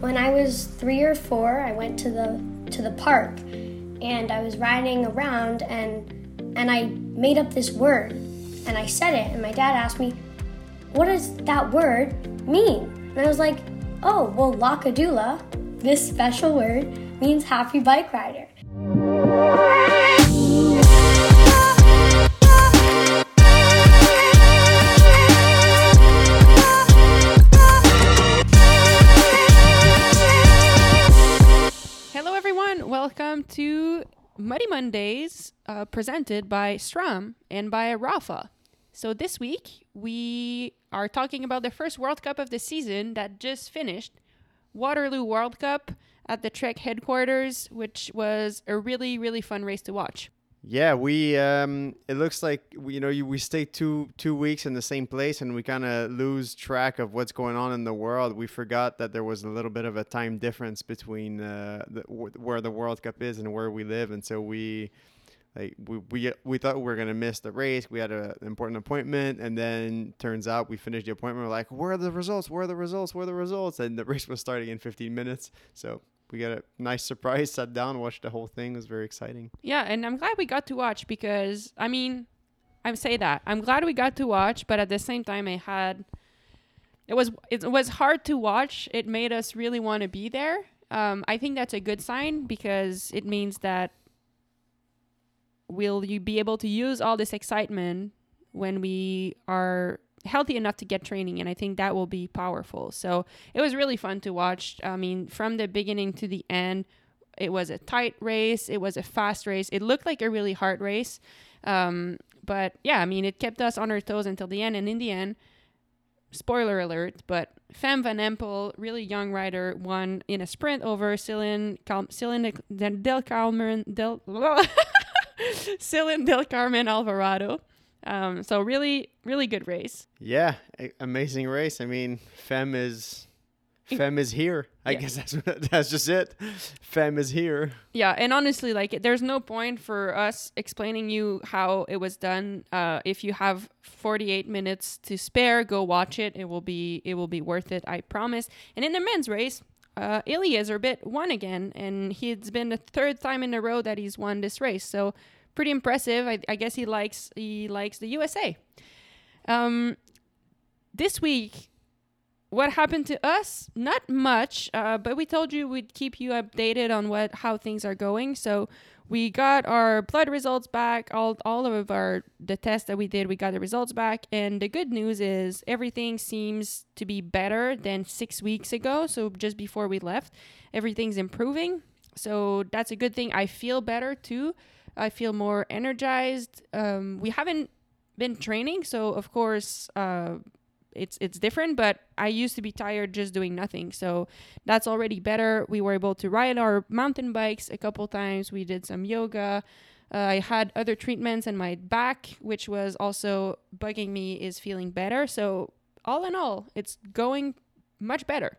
When I was three or four, I went to the to the park, and I was riding around, and and I made up this word, and I said it, and my dad asked me, "What does that word mean?" And I was like, "Oh, well, Lakadula, this special word means happy bike rider." Welcome to Muddy Mondays, uh, presented by Strom and by Rapha. So this week we are talking about the first World Cup of the season that just finished, Waterloo World Cup at the Trek headquarters, which was a really really fun race to watch. Yeah, we um, it looks like you know you, we stay two two weeks in the same place and we kind of lose track of what's going on in the world. We forgot that there was a little bit of a time difference between uh, the, wh- where the World Cup is and where we live, and so we like we we, we thought we were gonna miss the race. We had a, an important appointment, and then turns out we finished the appointment. We're like, where are the results? Where are the results? Where are the results? And the race was starting in 15 minutes, so we got a nice surprise. Sat down, watched the whole thing. It was very exciting. Yeah, and I'm glad we got to watch because I mean, I say that I'm glad we got to watch, but at the same time, I had it was it was hard to watch. It made us really want to be there. Um, I think that's a good sign because it means that will you be able to use all this excitement when we are healthy enough to get training and i think that will be powerful. So it was really fun to watch. I mean from the beginning to the end it was a tight race it was a fast race. It looked like a really hard race um, but yeah i mean it kept us on our toes until the end. And in the end spoiler alert but Fem van Empel really young rider won in a sprint over Ceylin, Cal- Ceylin del Carmen del del Carmen Alvarado um, so really, really good race. Yeah, a- amazing race. I mean, Fem is Fem is here. I Yeah. guess that's that's just it. Fem is here. Yeah, and honestly, like, there's no point for us explaining you how it was done. Uh, if you have 48 minutes to spare, go watch it. It will be, it will be worth it. I promise. And in the men's race, uh, bit won again, and he's been the third time in a row that he's won this race. So pretty impressive. I, I guess he likes he likes the USA. Um, this week, what happened to us? Not much, uh, but we told you we'd keep you updated on what how things are going. So we got our blood results back. All all of our the tests that we did, we got the results back. And the good news is everything seems to be better than six weeks ago. So just before we left, everything's improving. So that's a good thing. I feel better too. I feel more energized. Um, we haven't been training, so of course uh, it's it's different. But I used to be tired just doing nothing, so that's already better. We were able to ride our mountain bikes a couple times. We did some yoga. Uh, I had other treatments, and my back, which was also bugging me, is feeling better. So all in all, it's going much better.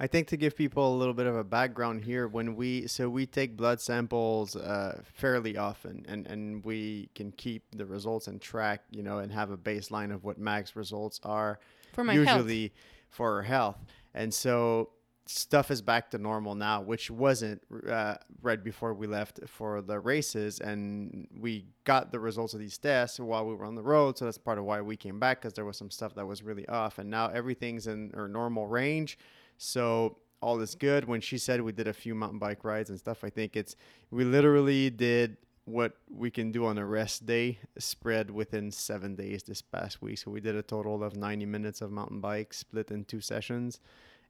I think to give people a little bit of a background here, when we so we take blood samples uh, fairly often, and and we can keep the results and track, you know, and have a baseline of what max results are For my health. usually for our health. And so stuff is back to normal now, which wasn't uh, right before we left for the races. And we got the results of these tests while we were on the road. So that's part of why we came back because there was some stuff that was really off. And now everything's in our normal range. So all is good. When she said we did a few mountain bike rides and stuff, I think it's we literally did what we can do on a rest day spread within seven days this past week. So we did a total of 90 minutes of mountain bike split in two sessions,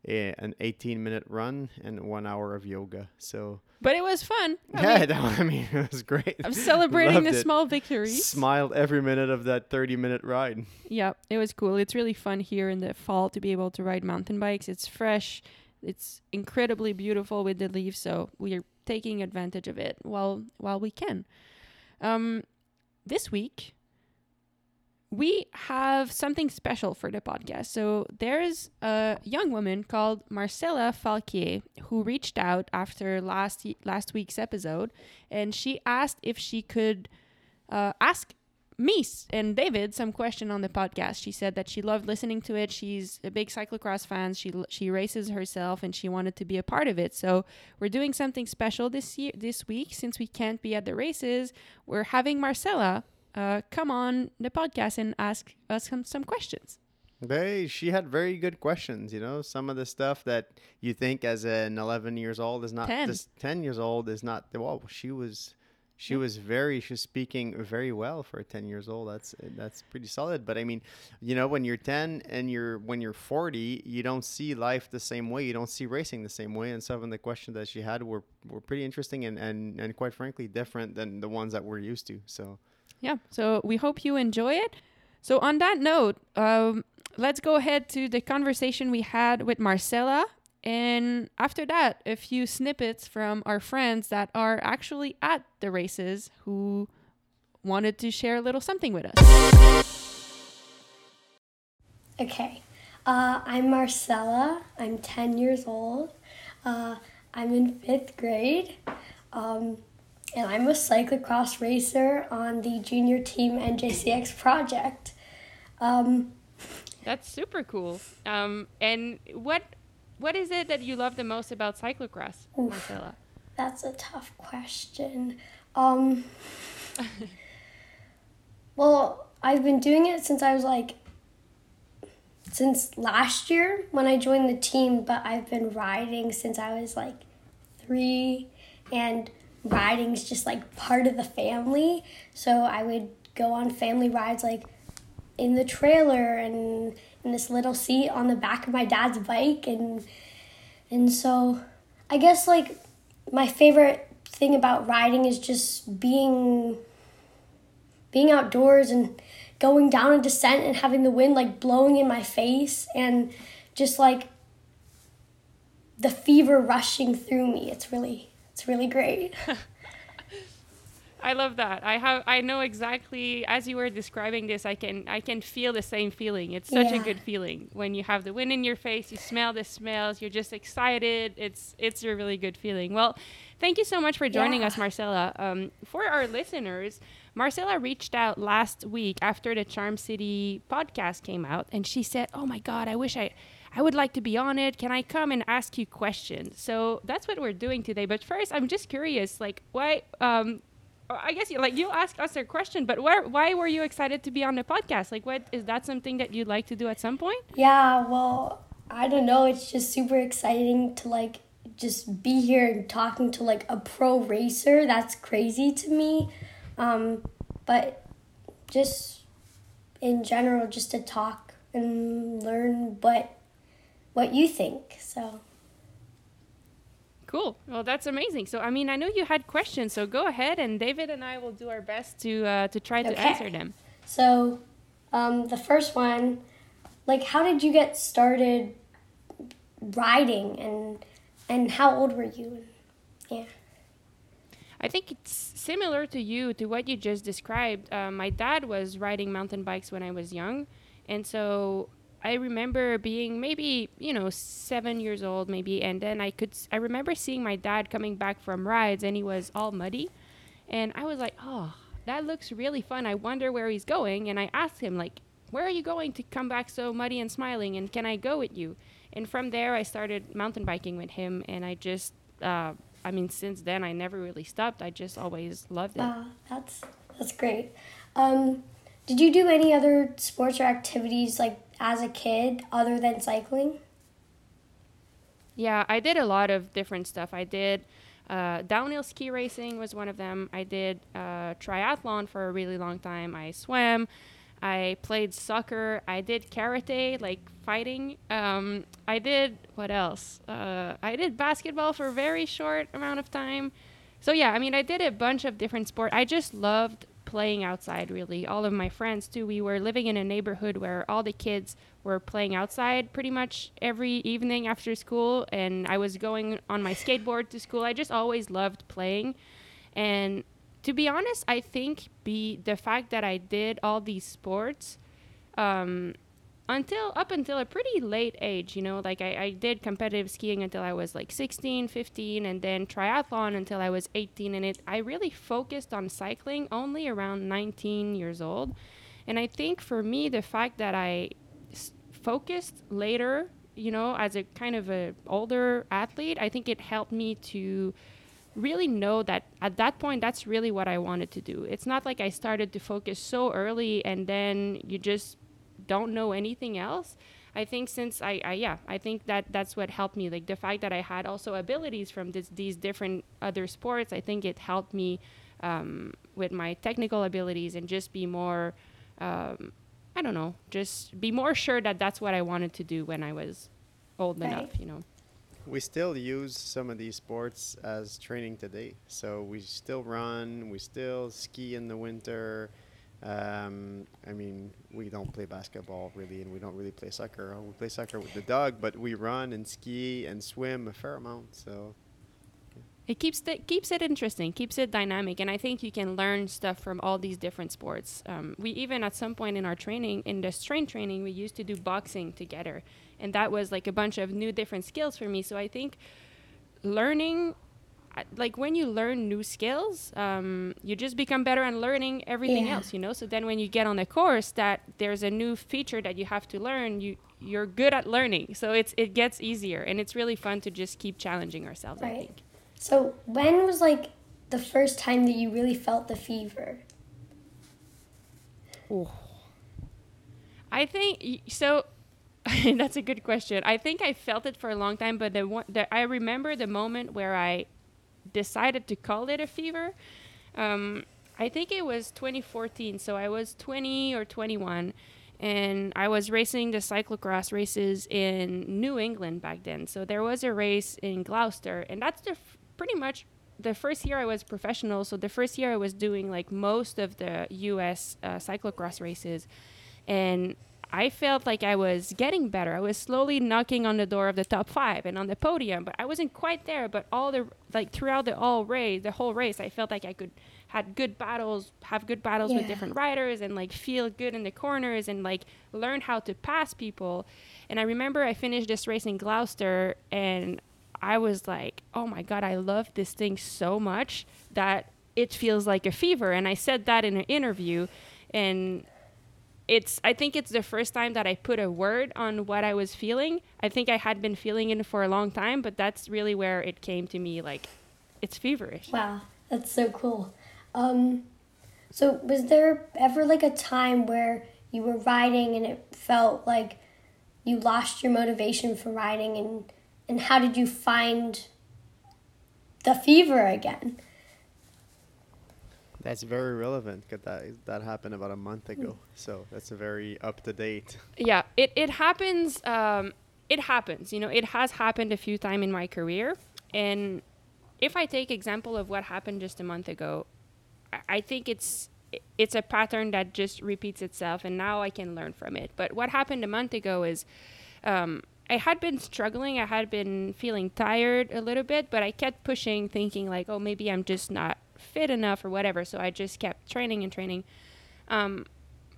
a- an 18 minute run, and one hour of yoga. So But it was fun. I yeah, mean, that, I mean, it was great. I'm celebrating the it. small victories. Smiled every minute of that 30 minute ride. Yeah, it was cool. It's really fun here in the fall to be able to ride mountain bikes. It's fresh. It's incredibly beautiful with the leaves, so we are taking advantage of it while while we can. Um, this week we have something special for the podcast. So there's a young woman called Marcella Falquier who reached out after last last week's episode, and she asked if she could uh, ask me and David some question on the podcast. She said that she loved listening to it. She's a big cyclocross fan. She she races herself and she wanted to be a part of it. So we're doing something special this year this week since we can't be at the races. We're having Marcella uh, come on the podcast and ask us some, some questions. They, she had very good questions. You know, some of the stuff that you think as an 11 years old is not 10. this 10 years old is not. Well, she was, she was very, she was speaking very well for a 10 years old. That's that's pretty solid. But I mean, you know, when you're 10 and you're when you're 40, you don't see life the same way. You don't see racing the same way. And some of the questions that she had were were pretty interesting and and and quite frankly different than the ones that we're used to. So. Yeah. So we hope you enjoy it. So on that note, um, let's go ahead to the conversation we had with Marcella. And after that, a few snippets from our friends that are actually at the races who wanted to share a little something with us. Okay, uh, I'm Marcella. I'm 10 years old. Uh, I'm in fifth grade. Um, and I'm a cyclocross racer on the junior team NJCX project. Um, That's super cool. Um, and what what is it that you love the most about cyclocross, Oof. Marcella? That's a tough question. Um, well, I've been doing it since I was like, since last year when I joined the team, but I've been riding since I was like three, and riding's just like part of the family. So I would go on family rides like in the trailer and in this little seat on the back of my dad's bike and and so I guess like my favorite thing about riding is just being being outdoors and going down a descent and having the wind like blowing in my face and just like the fever rushing through me. It's really it's really great. I love that. I have I know exactly as you were describing this I can I can feel the same feeling. It's such a good feeling when you have the wind in your face, you smell the smells, you're just excited. It's it's a really good feeling. Well, thank you so much for joining Yeah. us Marcella. Um, for our listeners, Marcella reached out last week after the Charm City podcast came out and she said, "Oh my god, I wish I I would like to be on it. Can I come and ask you questions?" So that's what we're doing today. But first, I'm just curious like why um I guess you like you ask us a question, but where why were you excited to be on the podcast? Like, what is that something that you'd like to do at some point? Yeah, well, I don't know. It's just super exciting to like just be here and talking to like a pro racer. That's crazy to me. Um, but just in general, just to talk and learn what what you think. So Cool. Well, that's amazing. So, I mean, I know you had questions, so go ahead, and David and I will do our best to uh, to try to answer them. so um, the first one, like, how did you get started riding and and how old were you? Yeah. I think it's similar to you, to what you just described. Uh, my dad was riding mountain bikes when I was young. And so I remember being maybe, you know, seven years old, maybe. And then I could, I remember seeing my dad coming back from rides and he was all muddy. And I was like, oh, that looks really fun. I wonder where he's going. And I asked him, like, where are you going to come back so muddy and smiling? And can I go with you? And from there, I started mountain biking with him. And I just, uh, I mean, since then, I never really stopped. I just always loved it. Wow, that's that's great. Um, did you do any other sports or activities like as a kid other than cycling? Yeah, I did a lot of different stuff. I did uh, downhill ski racing was one of them. I did uh, triathlon for a really long time. I swam. I played soccer. I did karate, like fighting. Um, I did what else? Uh, I did basketball for a very short amount of time. So yeah, I mean, I did a bunch of different sport. I just loved playing outside. Really, all of my friends too. We were living in a neighborhood where all the kids were playing outside pretty much every evening after school, and I was going on my skateboard to school. I just always loved playing, and to be honest, I think be the fact that I did all these sports um, until up until a pretty late age, you know, like I, I did competitive skiing until I was like 16, 15, and then triathlon until I was 18. And it, I really focused on cycling only around 19 years old. And I think for me, the fact that I s- focused later, you know, as a kind of a older athlete, I think it helped me to really know that at that point that's really what I wanted to do. It's not like I started to focus so early and then you just don't know anything else. I think since I, I yeah, I think that that's what helped me. Like the fact that I had also abilities from this, these different other sports, I think it helped me um, with my technical abilities and just be more, um, I don't know, just be more sure that that's what I wanted to do when I was old Right. enough, you know. We still use some of these sports as training today. So we still run, we still ski in the winter. Um, I mean, we don't play basketball really, and we don't really play soccer. We play soccer with the dog, but we run and ski and swim a fair amount. So it keeps the, keeps it interesting, keeps it dynamic, and I think you can learn stuff from all these different sports. Um, we even at some point in our training, in the strength training, we used to do boxing together, and that was like a bunch of new different skills for me. So I think learning, uh, like when you learn new skills, um, you just become better at learning everything Yeah. else, you know. So then when you get on a course that there's a new feature that you have to learn, you you're good at learning. So it's it gets easier, and it's really fun to just keep challenging ourselves. I think. So when was like the first time that you really felt the fever? I think so. that's a good question. I think I felt it for a long time, but the one the, I remember the moment where I decided to call it a fever. Um, I think it was 2014. So I was 20 or 21, and I was racing the cyclocross races in New England back then. So there was a race in Gloucester, and that's the f- pretty much the first year I was professional. So the first year I was doing like most of the U.S. Uh, cyclocross races, and I felt like I was getting better. I was slowly knocking on the door of the top five and on the podium, but I wasn't quite there. But all the like throughout the all race, the whole race, I felt like I could had good battles, have good battles with different riders, and like feel good in the corners and like learn how to pass people. And I remember I finished this race in Gloucester, and I was like, "Oh my god, I love this thing so much that it feels like a fever." And I said that in an interview, and it's I think it's the first time that I put a word on what I was feeling. I think I had been feeling it for a long time, but that's really where it came to me like it's feverish. Wow, that's so cool. Um, so was there ever like a time where you were riding and it felt like you lost your motivation for riding and and how did you find the fever again? That's very relevant because that that happened about a month ago. So that's a very up to date. Yeah, it it happens um it happens. You know, it has happened a few times in my career and if I take example of what happened just a month ago, I- I think it's it's a pattern that just repeats itself, and now I can learn from it. But what happened a month ago is, um, I had been struggling. I had been feeling tired a little bit, but I kept pushing, thinking like, oh, maybe I'm just not fit enough or whatever. So I just kept training and training. Um,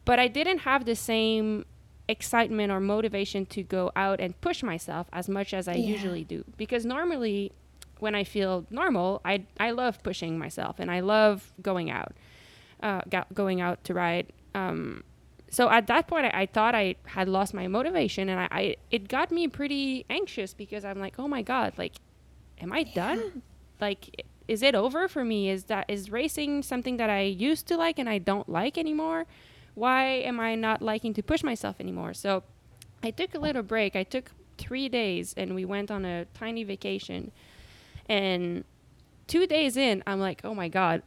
but I didn't have the same excitement or motivation to go out and push myself as much as I Yeah. usually do. Because normally, when I feel normal, I I love pushing myself and I love going out, uh, go- going out to ride. Um, so at that point, I, I thought I had lost my motivation, and I, I it got me pretty anxious because I'm like, oh my god, like, am I done? Like, is it over for me? Is that is racing something that I used to like and I don't like anymore? Why am I not liking to push myself anymore? So I took a little break. I took three days and we went on a tiny vacation. And two days in, I'm like, oh my God,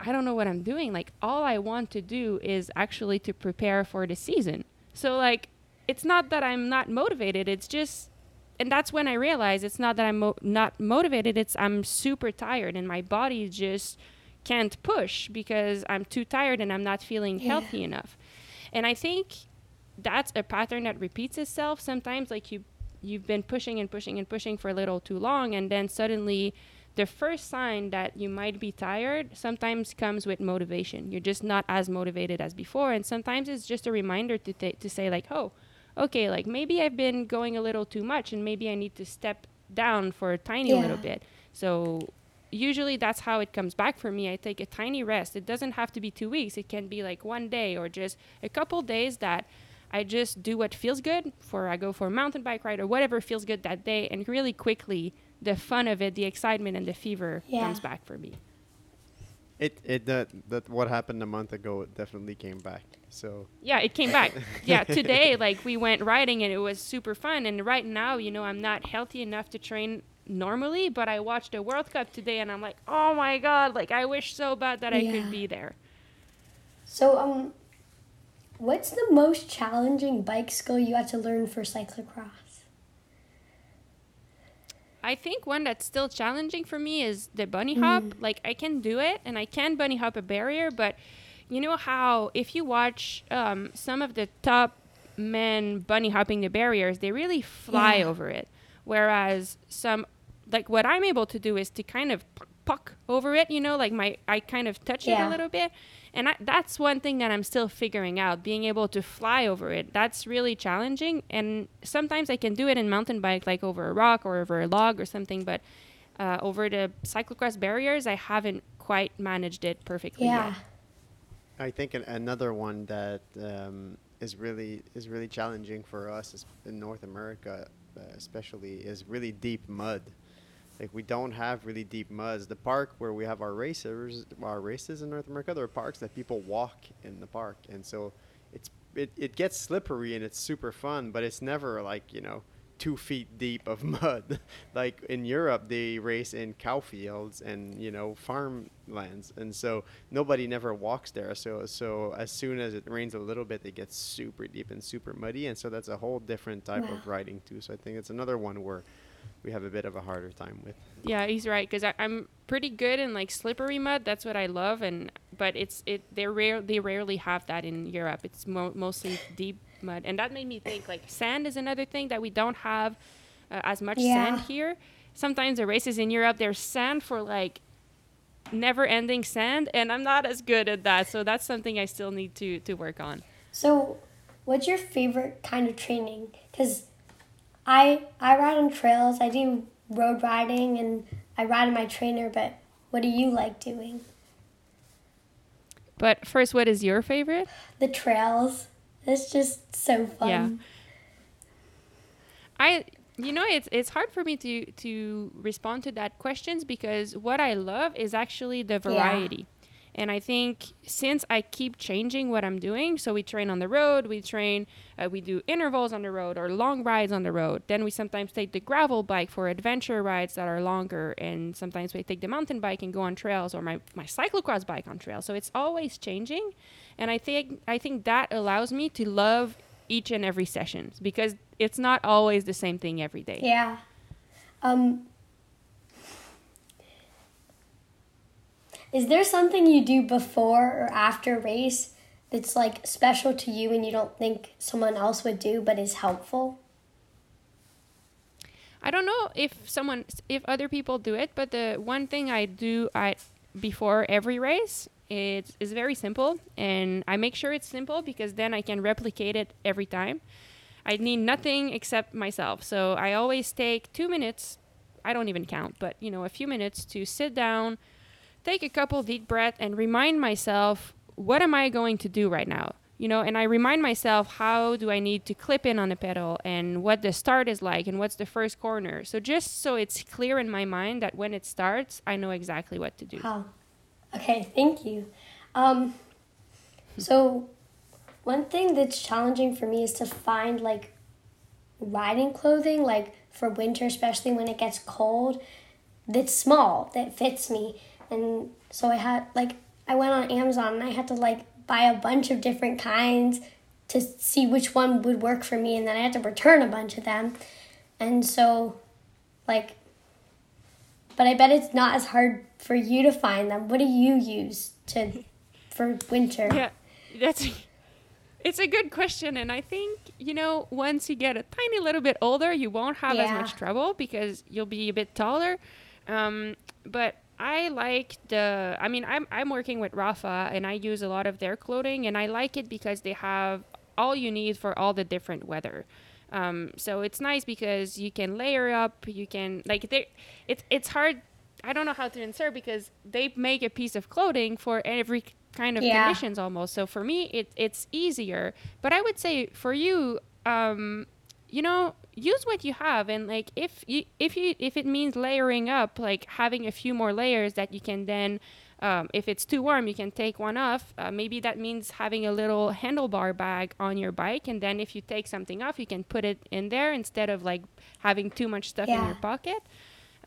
I don't know what I'm doing. Like, all I want to do is actually to prepare for the season. So, like, it's not that I'm not motivated. It's just, and that's when I realized it's not that I'm mo- not motivated. It's I'm super tired and my body just can't push because I'm too tired and I'm not feeling Yeah. healthy enough. And I think that's a pattern that repeats itself sometimes like you you've been pushing and pushing and pushing for a little too long and then suddenly the first sign that you might be tired sometimes comes with motivation you're just not as motivated as before and sometimes it's just a reminder to th- to say like oh okay, like maybe I've been going a little too much and maybe I need to step down for a tiny Yeah. little bit. So usually that's how it comes back for me. I take a tiny rest. It doesn't have to be 2 weeks. It can be like one day or just a couple days that I just do what feels good for I go for a mountain bike ride or whatever feels good that day and really quickly the fun of it, the excitement and the fever Yeah. comes back for me. It it that that what happened a month ago definitely came back. So Yeah, it came back. yeah, today like we went riding and it was super fun. And right now, you know, I'm not healthy enough to train normally, but I watched the World Cup today and I'm like, oh my god, like I wish so bad that I could be there. So, um, what's the most challenging bike skill you had to learn for cyclocross? I think one that's still challenging for me is the bunny hop. Mm. Like I can do it and I can bunny hop a barrier, but you know how if you watch um, some of the top men bunny hopping the barriers, they really fly Yeah. over it. Whereas some like what I'm able to do is to kind of puck, puck over it, you know, like my I kind of touch it a little bit. And I, that's one thing that I'm still figuring out, being able to fly over it. That's really challenging. And sometimes I can do it in mountain bike, like over a rock or over a log or something. But uh, over the cyclocross barriers, I haven't quite managed it perfectly Yeah. yet. I think an, another one that um, is really is really challenging for us is in North America, uh, especially, is really deep mud. Like we don't have really deep muds. The park where we have our racers, our races in North America, there are parks that people walk in the park, and so it's it, it gets slippery and it's super fun, but it's never like you know two feet deep of mud. like in Europe, they race in cow fields and you know farmlands, and so nobody never walks there. So so as soon as it rains a little bit, it gets super deep and super muddy, and so that's a whole different type Wow. of riding too. So I think it's another one where we have a bit of a harder time with. Yeah, he's right because I'm pretty good in like slippery mud. That's what I love, and but it's it they rare they rarely have that in Europe. It's mo- mostly deep mud, and that made me think like sand is another thing that we don't have uh, as much Yeah. sand here. Sometimes the races in Europe there's sand for like never-ending sand, and I'm not as good at that. So that's something I still need to to work on. So, what's your favorite kind of training? Because I I ride on trails. I do road riding, and I ride in my trainer. But what do you like doing? But first, what is your favorite? The trails. It's just so fun. Yeah. I you know it's it's hard for me to to respond to that questions because what I love is actually the variety. And I think since I keep changing what I'm doing, so we train on the road, we train, uh, we do intervals on the road or long rides on the road. Then we sometimes take the gravel bike for adventure rides that are longer, and sometimes we take the mountain bike and go on trails, or my my cyclocross bike on trails. So it's always changing, and I think I think that allows me to love each and every session because it's not always the same thing every day. Yeah. Um, is there something you do before or after race that's like special to you and you don't think someone else would do but is helpful? I don't know if someone if other people do it, but the one thing I do I before every race it is very simple and I make sure it's simple because then I can replicate it every time. I need nothing except myself. So I always take 2 minutes. I don't even count, but you know, a few minutes to sit down, take a couple deep breath and remind myself what am I going to do right now? You know, and I remind myself how do I need to clip in on the pedal and what the start is like and what's the first corner. So just so it's clear in my mind that when it starts, I know exactly what to do. Wow. Okay, thank you. Um, so, one thing that's challenging for me is to find like riding clothing, like for winter, especially when it gets cold, that's small, that fits me. And so I had like, I went on Amazon and I had to like buy a bunch of different kinds to see which one would work for me. And then I had to return a bunch of them. And so, like, but I bet it's not as hard for you to find them. What do you use to for winter? Yeah, that's it's a good question, and I think you know once you get a tiny little bit older, you won't have as much trouble because you'll be a bit taller. Um, but I like the. I mean, I'm I'm working with Rapha, and I use a lot of their clothing, and I like it because they have all you need for all the different weather. Um, so it's nice because you can layer up. You can like they, it's it's hard. I don't know how to insert because they make a piece of clothing for every kind of Yeah. conditions almost. So for me, it it's easier. But I would say for you, um, you know, use what you have, and like if you if you if it means layering up, like having a few more layers that you can then. Um, if it's too warm, you can take one off. Uh, maybe that means having a little handlebar bag on your bike, and then if you take something off, you can put it in there instead of like having too much stuff in your pocket.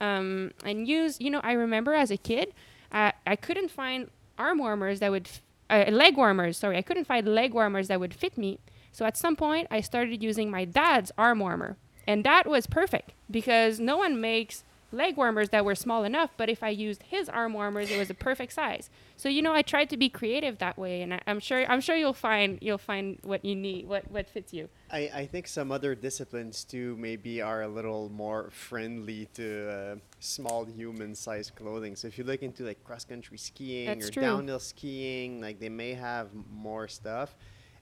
Um, and use, you know, I remember as a kid, uh, I couldn't find arm warmers that would, f- uh, leg warmers. Sorry, I couldn't find leg warmers that would fit me. So at some point, I started using my dad's arm warmer, and that was perfect because no one makes leg warmers that were small enough. But if I used his arm warmers, it was a perfect size. So you know, I tried to be creative that way, and I, I'm sure I'm sure you'll find you'll find what you need, what what fits you. I, I think some other disciplines too maybe are a little more friendly to uh, small human sized clothing. So if you look into like cross country skiing That's or true. downhill skiing, like they may have more stuff.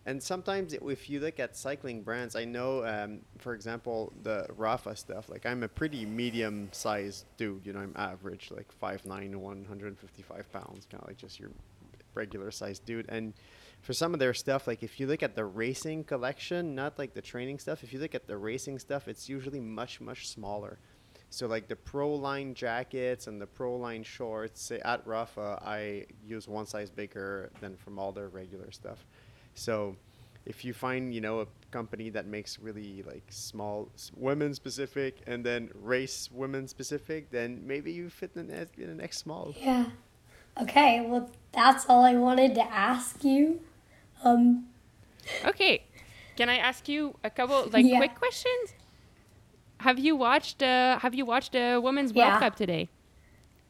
And sometimes if you look at cycling brands, I know, um, for example, the Rapha stuff. Like I'm a pretty medium sized dude. You know, I'm average, like 5'9", 155 pounds, kind of like just your regular sized dude. And for some of their stuff, like if you look at the racing collection, not like the training stuff, if you look at the racing stuff, it's usually much, much smaller. So like the pro line jackets and the pro line shorts, say at Rapha, I use one size bigger than from all their regular stuff. So if you find, you know, a company that makes really like small women specific and then race women specific, then maybe you fit in an, in an X small. Yeah. Okay, well, that's all I wanted to ask you. Um, Okay, can I ask you a couple like Yeah. quick questions? Have you watched uh Have you watched the Women's Yeah. World Cup today?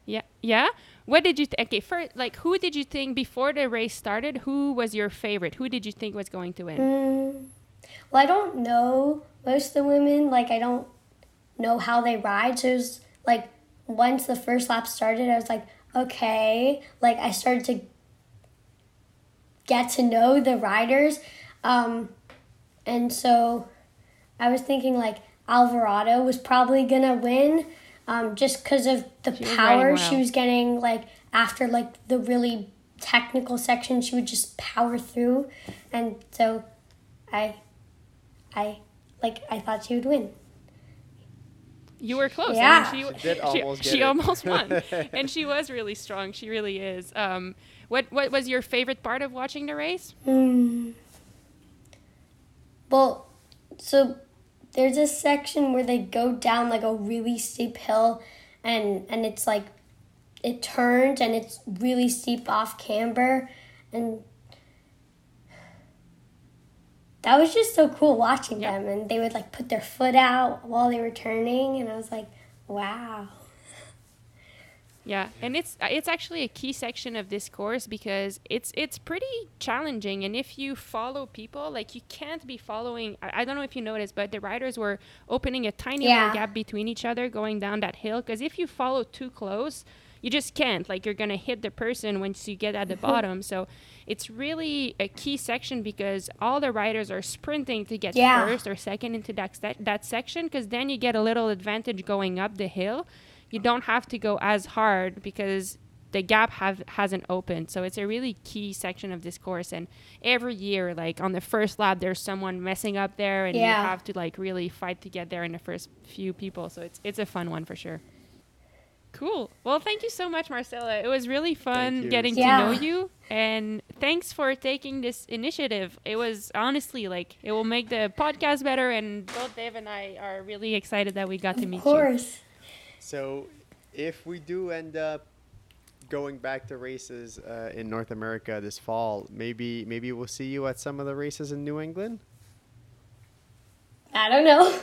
Yeah, yeah. What did you th- okay? First, like, who did you think before the race started? Who was your favorite? Who did you think was going to win? mm, well, I don't know most of the women. Like, I don't know how they ride. So it was like once the first lap started, I was like, okay. Like, I started to get to know the riders. Um, and so I was thinking like Alvarado was probably gonna win, um, just because of the She was power she was getting. Like after like the really technical section, she would just power through, and so I, I like I thought she would win. You were close. Yeah. I mean, She did almost she get it. almost won, and she was really strong. She really is. Um, what What was your favorite part of watching the race? Hmm. Well, so there's a section where they go down like a really steep hill, and and it's like it turns and it's really steep off camber, and that was just so cool watching Yeah. them. And they would like put their foot out while they were turning, and I was like, wow. Yeah, and it's uh, it's actually a key section of this course because it's it's pretty challenging. And if you follow people, like you can't be following. I, I don't know if you noticed, but the riders were opening a tiny Yeah. little gap between each other going down that hill. Because if you follow too close, you just can't. Like you're gonna hit the person once you get at the bottom. So it's really a key section because all the riders are sprinting to get Yeah. first or second into that sec- that section. Because then you get a little advantage going up the hill you don't have to go as hard because the gap have hasn't opened. So it's a really key section of this course. And every year, like on the first lap, there's someone messing up there, and you have to like really fight to get there in the first few people. So it's it's a fun one for sure. Cool. Well, thank you so much, Marcella. It was really fun getting Yeah. to know you, and thanks for taking this initiative. It was honestly like it will make the podcast better, and both Dave and I are really excited that we got to meet Of you. course. So, if we do end up going back to races uh, in North America this fall, maybe maybe we'll see you at some of the races in New England. I don't know.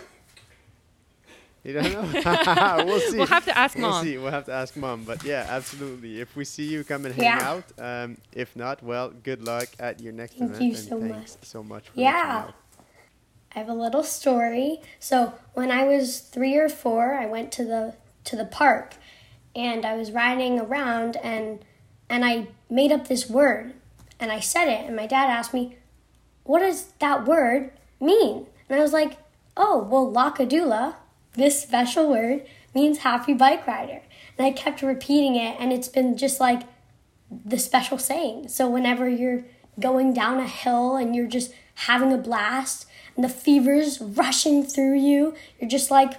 You don't know. we'll see. We'll have to ask We'll mom. see. We'll have to ask mom. But yeah, absolutely. If we see you, come and hang Yeah. out. Um, if not, well, good luck at your next Thank event. you and so thanks so much for Yeah. I have a little story. So when I was three or four, I went to the to the park, and I was riding around, and and I made up this word, and I said it, and my dad asked me, what does that word mean? And I was like, oh, well, Lakadula, this special word, means happy bike rider. And I kept repeating it, and it's been just like the special saying. So whenever you're going down a hill and you're just having a blast and the fever's rushing through you, you're just like,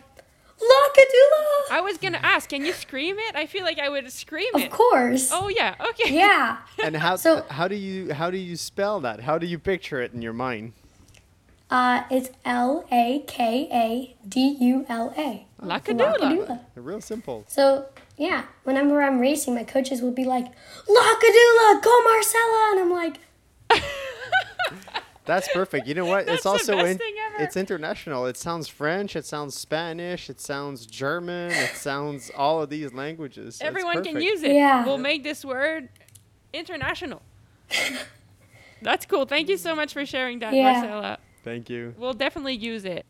Lakadula! I was gonna ask, can you scream it? I feel like I would scream Of it. Of course. Oh yeah, okay. Yeah. And how So- how do you how do you spell that? How do you picture it in your mind? Uh, it's L A K A D U L A. Lakadula. Lakadula. Real simple. So yeah, whenever I'm racing, my coaches will be like, "Lakadula, go Marcella," and I'm like, That's perfect. You know what? That's it's the also best in, thing ever. it's international. It sounds French. It sounds Spanish. It sounds German. It sounds all of these languages. It's Everyone can use it. Yeah. We'll make this word international. That's cool. Thank you so much for sharing that, Yeah. Marcella. Thank you. We'll definitely use it.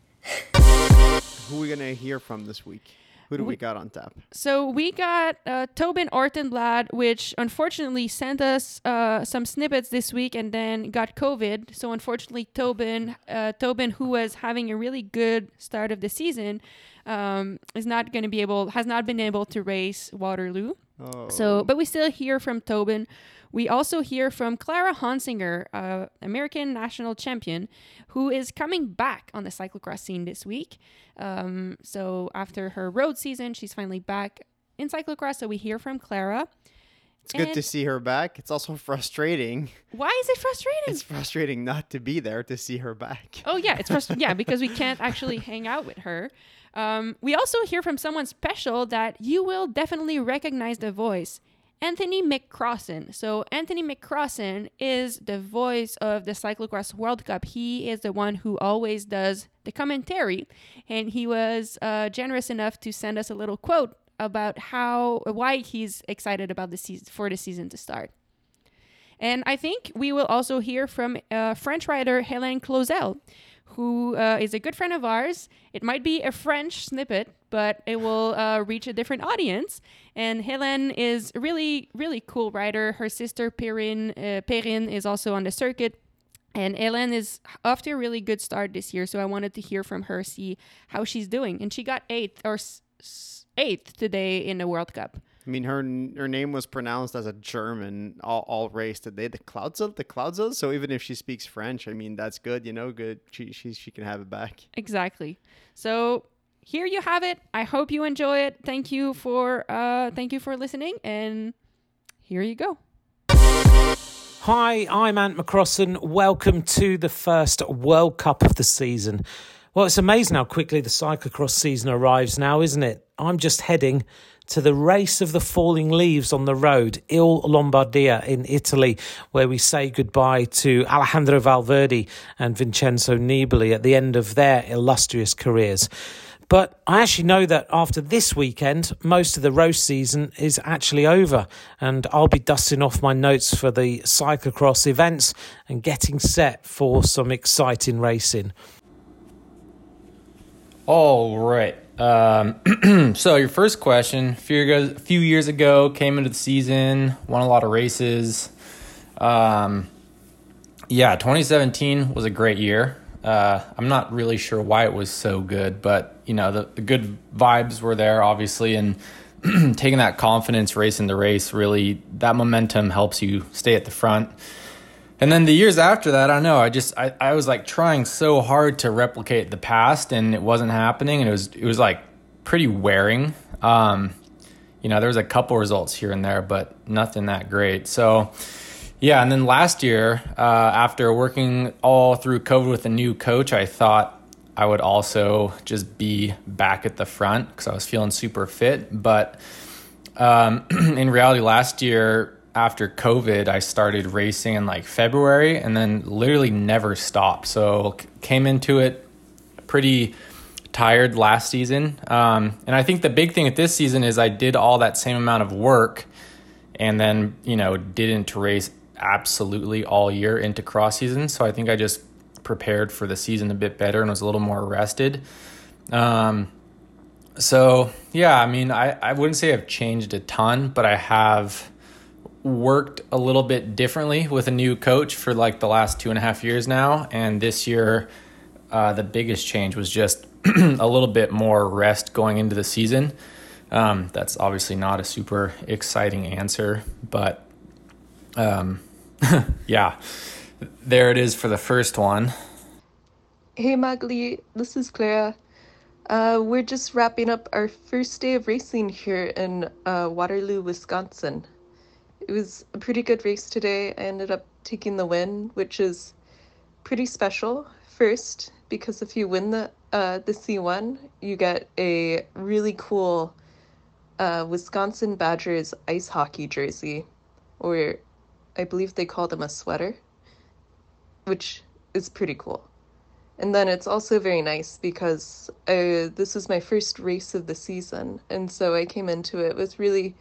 Who are we gonna hear from this week? Who do we, We- got on tap? So we got uh, Tobin Ortenblad, which unfortunately sent us uh, some snippets this week and then got COVID. So unfortunately, Tobin, uh, Tobin, who was having a really good start of the season, um, is not going to be able, has not been able to race Waterloo. Oh, So, but we still hear from Tobin. We also hear from Clara Honsinger, uh, American national champion, who is coming back on the cyclocross scene this week. Um, so after her road season, she's finally back in cyclocross. So we hear from Clara. it's good to see her back. It's also frustrating. Why is it frustrating? It's frustrating not to be there to see her back. Oh yeah, it's frustrating. yeah, because we can't actually hang out with her. Um, we also hear from someone special that you will definitely recognize the voice. Anthony McCrossan. So Anthony McCrossan is the voice of the Cyclocross World Cup. He is the one who always does the commentary, and he was uh, generous enough to send us a little quote about how why he's excited about the season for the season to start. And I think we will also hear from uh, French writer Hélène Clauzel, who uh, is a good friend of ours. It might be a French snippet, but it will uh, reach a different audience. And Helen is a really, really cool writer. Her sister Perrine, uh, Perrine is also on the circuit. And Helen is off to a really good start this year, so I wanted to hear from her, see how she's doing. And she got eighth or s- s- eighth today in the World Cup. I mean, her her name was pronounced as a German all, all race today. The Cloudsel, the Cloudsel. So even if she speaks French, I mean, that's good. You know, good. She she she can have it back. Exactly. So here you have it. I hope you enjoy it. Thank you for uh thank you for listening and here you go. Hi, I'm Ant McCrossan. Welcome to the first World Cup of the season. Well, it's amazing how quickly the cyclocross season arrives now, isn't it? I'm just heading to the race of the falling leaves on the road, Il Lombardia in Italy, where we say goodbye to Alejandro Valverde and Vincenzo Nibali at the end of their illustrious careers. But I actually know that after this weekend, most of the roast season is actually over, and I'll be dusting off my notes for the cyclocross events and getting set for some exciting racing. All right. Um, so your first question: a few, years, ago, came into the season, won a lot of races. Um, yeah, 2017 was a great year. Uh, I'm not really sure why it was so good, but you know the, the good vibes were there, obviously, and taking that confidence, racing the race, really that momentum helps you stay at the front. And then the years after that, I don't know. I just I, I was like trying so hard to replicate the past, and it wasn't happening, and it was it was like pretty wearing. Um, you know, there was a couple results here and there, but nothing that great. So yeah, and then last year, uh, after working all through COVID with a new coach, I thought I would also just be back at the front because I was feeling super fit. But um, in reality, last year after COVID, I started racing in like February and then literally never stopped. So came into it pretty tired last season. Um, and I think the big thing at this season is I did all that same amount of work and then, you know, didn't race absolutely all year into cross season. So I think I just prepared for the season a bit better and was a little more rested. Um, so yeah, I mean, I, I wouldn't say I've changed a ton, but I have worked a little bit differently with a new coach for like the last two and a half years now. And this year, uh, the biggest change was just a little bit more rest going into the season. Um, that's obviously not a super exciting answer, but um, yeah, there it is for the first one. Hey Maghalie, this is Clara. Uh, we're just wrapping up our first day of racing here in uh, Waterloo, Wisconsin. It was a pretty good race today. I ended up taking the win, which is pretty special. First, because if you win the uh, the C1, you get a really cool uh, Wisconsin Badgers ice hockey jersey, or I believe they call them a sweater, which is pretty cool. And then it's also very nice because I, this was my first race of the season. And so I came into it with really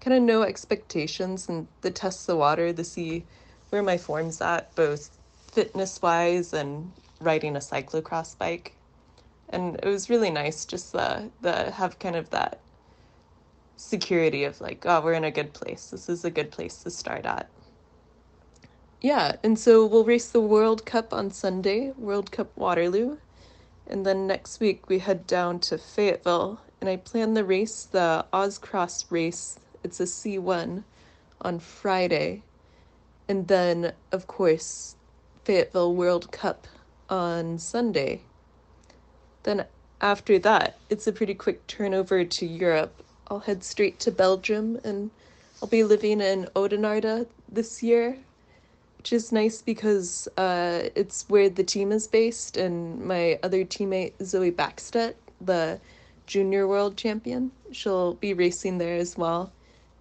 kind of no expectations and the test the water to see where my form's at, both fitness wise and riding a cyclocross bike. And it was really nice just the, the have kind of that security of like, oh, we're in a good place. This is a good place to start at. Yeah, and so we'll race the World Cup on Sunday, World Cup Waterloo. And then next week we head down to Fayetteville and I plan the race, the Ozcross race. It's a C1 on Friday. And then, of course, Fayetteville World Cup on Sunday. Then after that, it's a pretty quick turnover to Europe. I'll head straight to Belgium and I'll be living in Oudenaarde this year which is nice because uh, it's where the team is based, and my other teammate Zoe Backstedt, the junior world champion, she'll be racing there as well,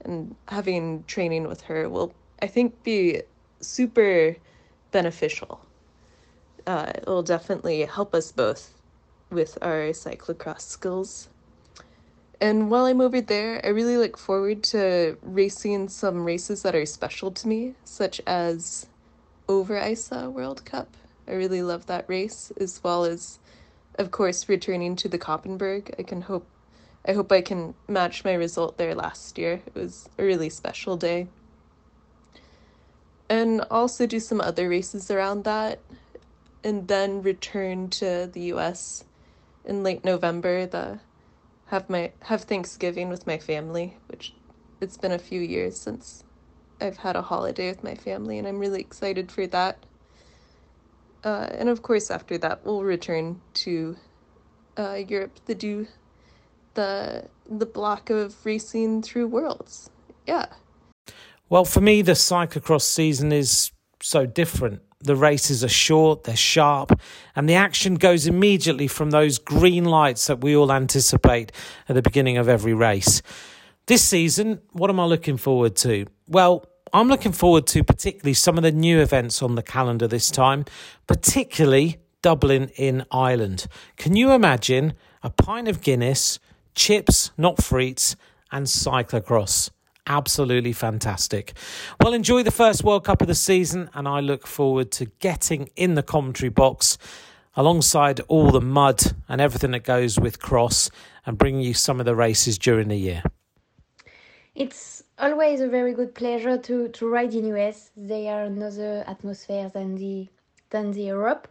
and having training with her will, I think, be super beneficial. Uh, it will definitely help us both with our cyclocross skills. And while I'm over there, I really look forward to racing some races that are special to me, such as Overijse World Cup. I really love that race, as well as, of course, returning to the Koppenberg. I can hope, I hope I can match my result there last year. It was a really special day. And also do some other races around that, and then return to the U.S. in late November. The have my have Thanksgiving with my family, which it's been a few years since I've had a holiday with my family, and I'm really excited for that. Uh, and of course, after that, we'll return to uh, Europe to do the the block of racing through worlds. Yeah. Well, for me, the cyclocross season is so different. The races are short, they're sharp, and the action goes immediately from those green lights that we all anticipate at the beginning of every race. This season, what am I looking forward to? Well, I'm looking forward to particularly some of the new events on the calendar this time, particularly Dublin in Ireland. Can you imagine a pint of Guinness, chips, not frites, and cyclocross? Absolutely fantastic. Well, enjoy the first World Cup of the season, and I look forward to getting in the commentary box alongside all the mud and everything that goes with cross and bringing you some of the races during the year. It's always a very good pleasure to, to ride in US. They are another atmosphere than the than the Europe.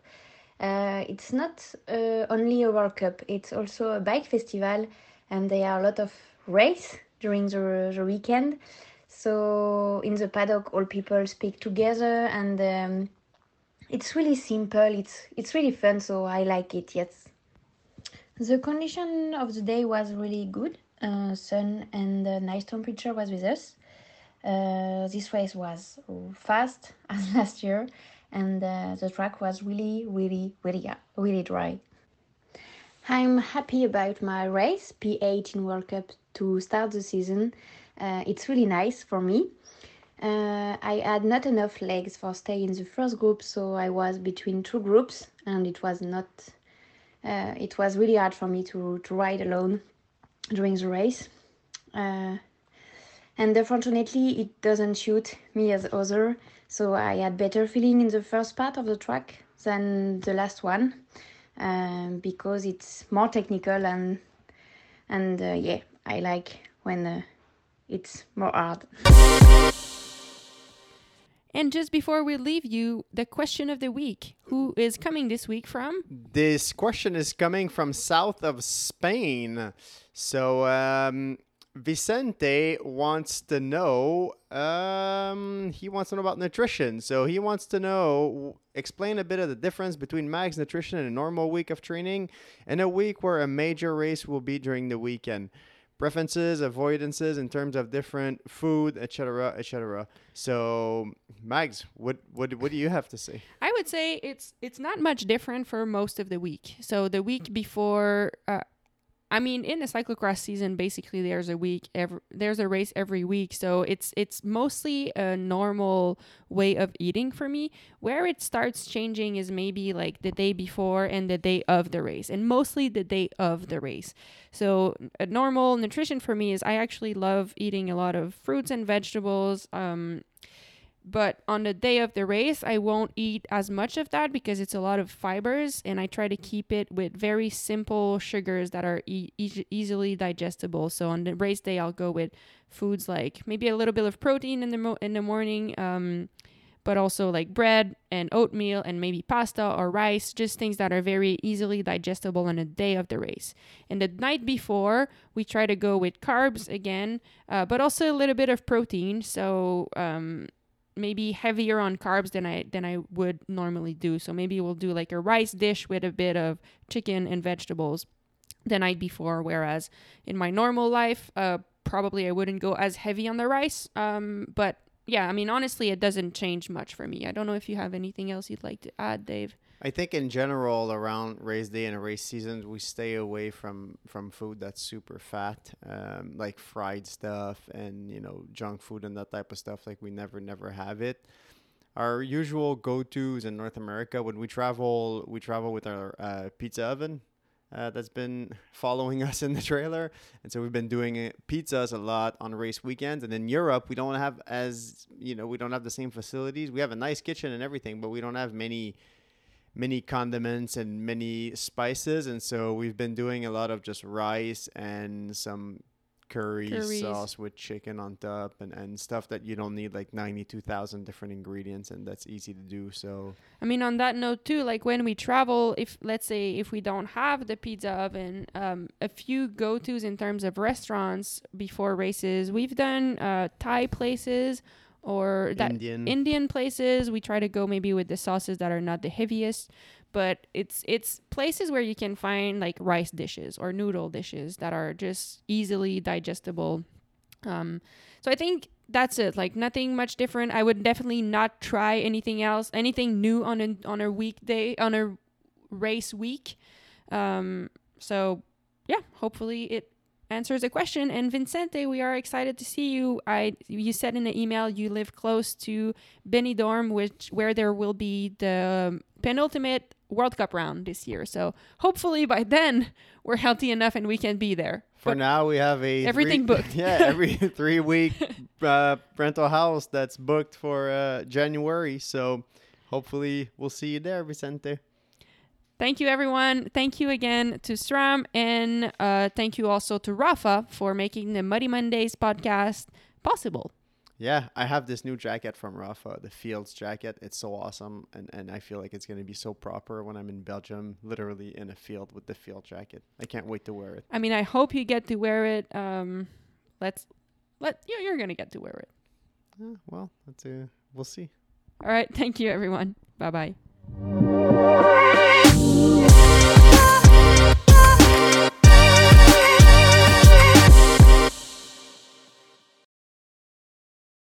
Uh, it's not uh, only a World Cup; it's also a bike festival, and there are a lot of race during the, the weekend. So in the paddock, all people speak together, and um, it's really simple. It's it's really fun. So I like it. Yes. The condition of the day was really good uh, sun and uh, nice temperature was with us. Uh, this race was fast as last year, and uh, the track was really, really, really, really dry. I'm happy about my race, P8 in World Cup, to start the season. Uh, it's really nice for me. Uh, I had not enough legs for stay in the first group, so I was between two groups, and it was not. it was really hard for me to, to ride alone during the race. Uh, and unfortunately, it doesn't suit me as other, so I had better feeling in the first part of the track than the last one um, because it's more technical and and uh, yeah, I like when uh, it's more hard. And just before we leave you, the question of the week. Who is coming this week from? This question is coming from south of Spain. So um, Vicente wants to know. Um, he wants to know about nutrition. So he wants to know. Explain a bit of the difference between Mag's nutrition and a normal week of training, and a week where a major race will be during the weekend. Preferences, avoidances in terms of different food, etc., etc. So, Mags, what what what do you have to say? I would say it's it's not much different for most of the week. So the week before, uh, I mean, in the cyclocross season, basically there's a week every there's a race every week. So it's it's mostly a normal way of eating for me. Where it starts changing is maybe like the day before and the day of the race, and mostly the day of the race. So a normal nutrition for me is I actually love eating a lot of fruits and vegetables. Um, but on the day of the race i won't eat as much of that because it's a lot of fibers and i try to keep it with very simple sugars that are e- e- easily digestible. So on the race day i'll go with foods like maybe a little bit of protein in the mo- in the morning um, but also like bread and oatmeal and maybe pasta or rice just things that are very easily digestible on the day of the race. And the night before we try to go with carbs again uh, but also a little bit of protein. So um, maybe heavier on carbs than I than I would normally do. So maybe we'll do like a rice dish with a bit of chicken and vegetables the night before. Whereas in my normal life, uh, probably I wouldn't go as heavy on the rice. Um, but yeah, I mean honestly, it doesn't change much for me. I don't know if you have anything else you'd like to add, Dave. I think in general around race day and race seasons, we stay away from from food that's super fat, um, like fried stuff and you know junk food and that type of stuff. Like we never never have it. Our usual go tos in North America when we travel, we travel with our uh, pizza oven. Uh, that's been following us in the trailer, and so we've been doing uh, pizzas a lot on race weekends. And in Europe, we don't have as you know we don't have the same facilities. We have a nice kitchen and everything, but we don't have many many condiments and many spices and so we've been doing a lot of just rice and some curry Curries. sauce with chicken on top and, and stuff that you don't need like 92,000 different ingredients and that's easy to do so I mean, on that note too, like when we travel, if let's say if we don't have the pizza oven, um, a few go tos in terms of restaurants before races, we've done uh, Thai places or that Indian Indian places. We try to go maybe with the sauces that are not the heaviest, but it's it's places where you can find like rice dishes or noodle dishes that are just easily digestible. Um, so I think that's it. Like nothing much different. I would definitely not try anything else, anything new on a on a weekday on a race week. Um, so yeah, hopefully it answers the question. And Vincente, we are excited to see you. I you said in the email you live close to Benidorm, which where there will be the penultimate World Cup round this year. So hopefully by then we're healthy enough and we can be there. for But now we have a everything three- booked. yeah every three week uh, rental house that's booked for uh, january so hopefully we'll see you there vicente Thank you, everyone. Thank you again to SRAM, and uh, thank you also to Rapha for making the Muddy Mondays podcast possible. Yeah, I have this new jacket from Rapha, the Fields jacket. It's so awesome, and, and I feel like it's going to be so proper when I'm in Belgium, literally in a field with the field jacket. I can't wait to wear it. I mean, I hope you get to wear it. Um, let's let you. You're gonna get to wear it. Uh, well, let's uh, we'll see. All right. Thank you, everyone. Bye bye.